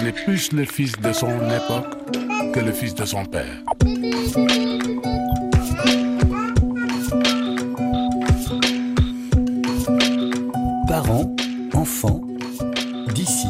On est plus le fils de son époque que le fils de son père. Parents, enfants, d'ici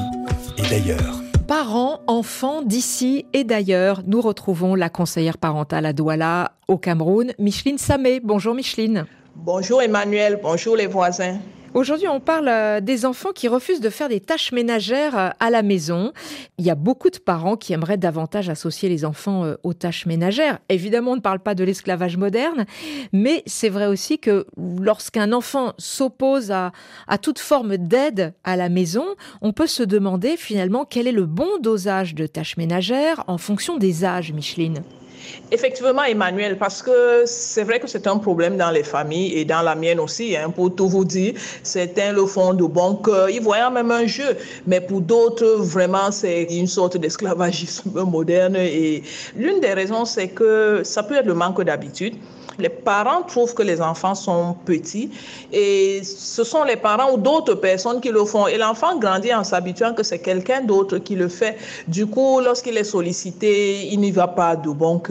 et d'ailleurs. Parents, enfants d'ici et d'ailleurs, nous retrouvons la conseillère parentale à Douala, au Cameroun, Micheline Samé. Bonjour Micheline. Bonjour Emmanuel, bonjour les voisins. Aujourd'hui, on parle euh, des enfants qui refusent de faire des tâches ménagères euh, à la maison. Il y a beaucoup de parents qui aimeraient davantage associer les enfants euh, aux tâches ménagères. Évidemment, on ne parle pas de l'esclavage moderne, mais c'est vrai aussi que lorsqu'un enfant s'oppose à, à toute forme d'aide à la maison, on peut se demander finalement quel est le bon dosage de tâches ménagères en fonction des âges, Micheline? Effectivement, Emmanuel, parce que c'est vrai que c'est un problème dans les familles et dans la mienne aussi, hein, pour tout vous dire. Certains le font de bon cœur, ils voient même un jeu, mais pour d'autres, vraiment, c'est une sorte d'esclavagisme moderne. Et l'une des raisons, c'est que ça peut être le manque d'habitude. Les parents trouvent que les enfants sont petits et ce sont les parents ou d'autres personnes qui le font. Et l'enfant grandit en s'habituant que c'est quelqu'un d'autre qui le fait. Du coup, lorsqu'il est sollicité, il n'y va pas de bon cœur.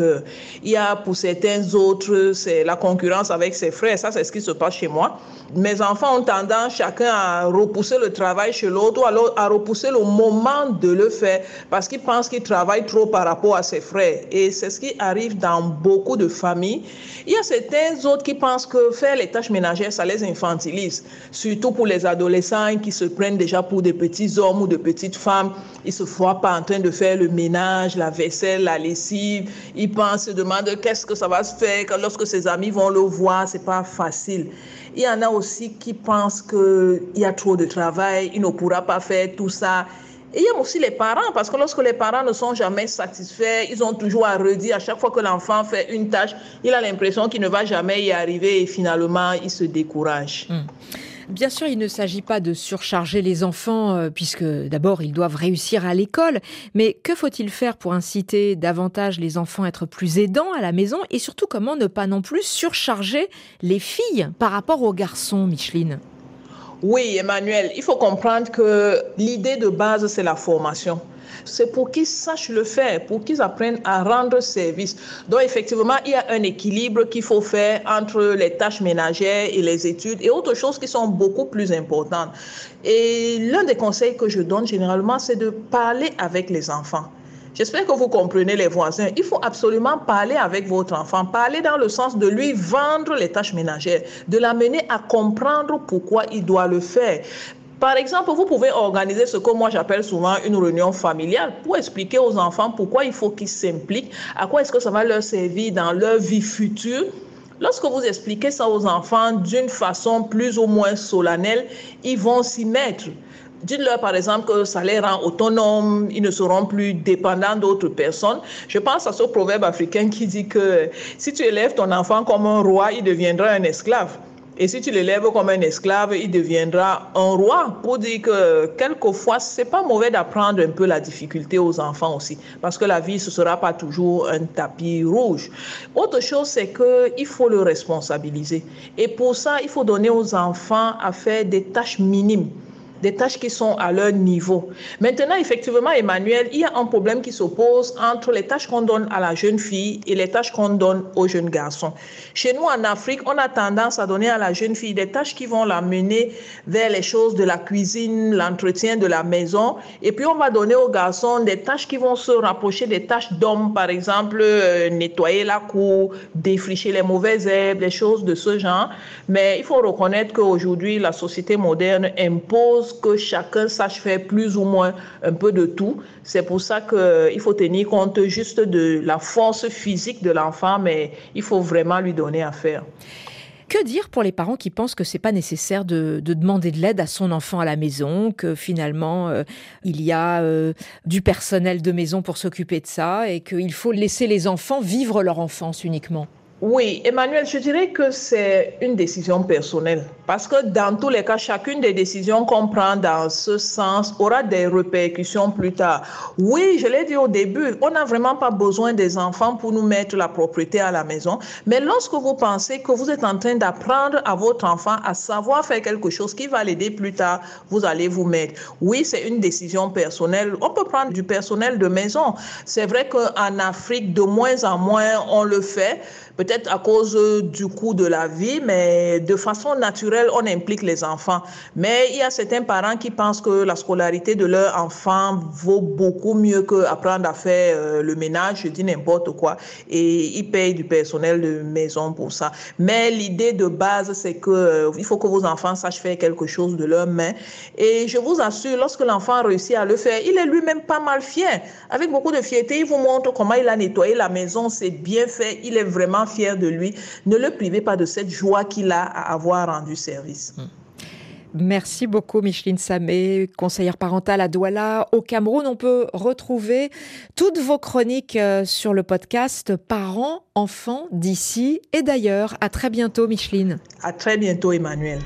Il y a pour certains autres, c'est la concurrence avec ses frères. Ça, c'est ce qui se passe chez moi. Mes enfants ont tendance chacun à repousser le travail chez l'autre ou alors à repousser le moment de le faire parce qu'ils pensent qu'ils travaillent trop par rapport à ses frères. Et c'est ce qui arrive dans beaucoup de familles. Il y a certains autres qui pensent que faire les tâches ménagères, ça les infantilise. Surtout pour les adolescents qui se prennent déjà pour des petits hommes ou de petites femmes. Ils se voient pas en train de faire le ménage, la vaisselle, la lessive. Ils pensent, se demandent qu'est-ce que ça va se faire lorsque ses amis vont le voir. C'est pas facile. Il y en a aussi qui pensent qu'il y a trop de travail, il ne pourra pas faire tout ça. Et il y a aussi les parents, parce que lorsque les parents ne sont jamais satisfaits, ils ont toujours à redire à chaque fois que l'enfant fait une tâche, il a l'impression qu'il ne va jamais y arriver et finalement, il se décourage. Hmm. Bien sûr, il ne s'agit pas de surcharger les enfants, euh, puisque d'abord, ils doivent réussir à l'école. Mais que faut-il faire pour inciter davantage les enfants à être plus aidants à la maison Et surtout, comment ne pas non plus surcharger les filles par rapport aux garçons, Micheline? Oui, Emmanuel, il faut comprendre que l'idée de base, c'est la formation c'est pour qu'ils sachent le faire, pour qu'ils apprennent à rendre service. Donc effectivement, il y a un équilibre qu'il faut faire entre les tâches ménagères et les études et autres choses qui sont beaucoup plus importantes. Et l'un des conseils que je donne généralement, c'est de parler avec les enfants. J'espère que vous comprenez les voisins. Il faut absolument parler avec votre enfant, parler dans le sens de lui vendre les tâches ménagères, de l'amener à comprendre pourquoi il doit le faire. Par exemple, vous pouvez organiser ce que moi j'appelle souvent une réunion familiale pour expliquer aux enfants pourquoi il faut qu'ils s'impliquent, à quoi est-ce que ça va leur servir dans leur vie future. Lorsque vous expliquez ça aux enfants d'une façon plus ou moins solennelle, ils vont s'y mettre. Dites-leur par exemple que ça les rend autonomes, ils ne seront plus dépendants d'autres personnes. Je pense à ce proverbe africain qui dit que si tu élèves ton enfant comme un roi, il deviendra un esclave. Et si tu l'élèves comme un esclave, il deviendra un roi. Pour dire que quelquefois, c'est pas mauvais d'apprendre un peu la difficulté aux enfants aussi. Parce que la vie, ce sera pas toujours un tapis rouge. Autre chose, c'est qu'il faut le responsabiliser. Et pour ça, il faut donner aux enfants à faire des tâches minimes des tâches qui sont à leur niveau. Maintenant, effectivement, Emmanuel, il y a un problème qui s'oppose entre les tâches qu'on donne à la jeune fille et les tâches qu'on donne aux jeunes garçons. Chez nous, en Afrique, on a tendance à donner à la jeune fille des tâches qui vont la mener vers les choses de la cuisine, l'entretien de la maison, et puis on va donner aux garçons des tâches qui vont se rapprocher des tâches d'hommes, par exemple, euh, nettoyer la cour, défricher les mauvaises herbes, des choses de ce genre. Mais il faut reconnaître qu'aujourd'hui, la société moderne impose que chacun sache faire plus ou moins un peu de tout. C'est pour ça qu'il faut tenir compte juste de la force physique de l'enfant, mais il faut vraiment lui donner à faire. Que dire pour les parents qui pensent que c'est pas nécessaire de, demander de l'aide à son enfant à la maison, que finalement euh, il y a euh, du personnel de maison pour s'occuper de ça et qu'il faut laisser les enfants vivre leur enfance uniquement? Oui, Emmanuel, je dirais que c'est une décision personnelle. Parce que dans tous les cas, chacune des décisions qu'on prend dans ce sens aura des répercussions plus tard. Oui, je l'ai dit au début, on n'a vraiment pas besoin des enfants pour nous mettre la propriété à la maison. Mais lorsque vous pensez que vous êtes en train d'apprendre à votre enfant à savoir faire quelque chose qui va l'aider plus tard, vous allez vous mettre. Oui, c'est une décision personnelle. On peut prendre du personnel de maison. C'est vrai qu'en Afrique, de moins en moins, on le fait peut-être à cause du coût de la vie, mais de façon naturelle, on implique les enfants. Mais il y a certains parents qui pensent que la scolarité de leur enfant vaut beaucoup mieux que apprendre à faire euh, le ménage, je dis n'importe quoi, et ils payent du personnel de maison pour ça. Mais l'idée de base, c'est que euh, il faut que vos enfants sachent faire quelque chose de leurs mains. Et je vous assure, lorsque l'enfant réussit à le faire, il est lui-même pas mal fier. Avec beaucoup de fierté, il vous montre comment il a nettoyé la maison, c'est bien fait, il est vraiment fier de lui. Ne le privez pas de cette joie qu'il a à avoir rendu service. Hmm. Merci beaucoup Micheline Samé, conseillère parentale à Douala au Cameroun. On peut retrouver toutes vos chroniques euh, sur le podcast Parents, enfants d'ici et d'ailleurs. À très bientôt Micheline. À très bientôt Emmanuel.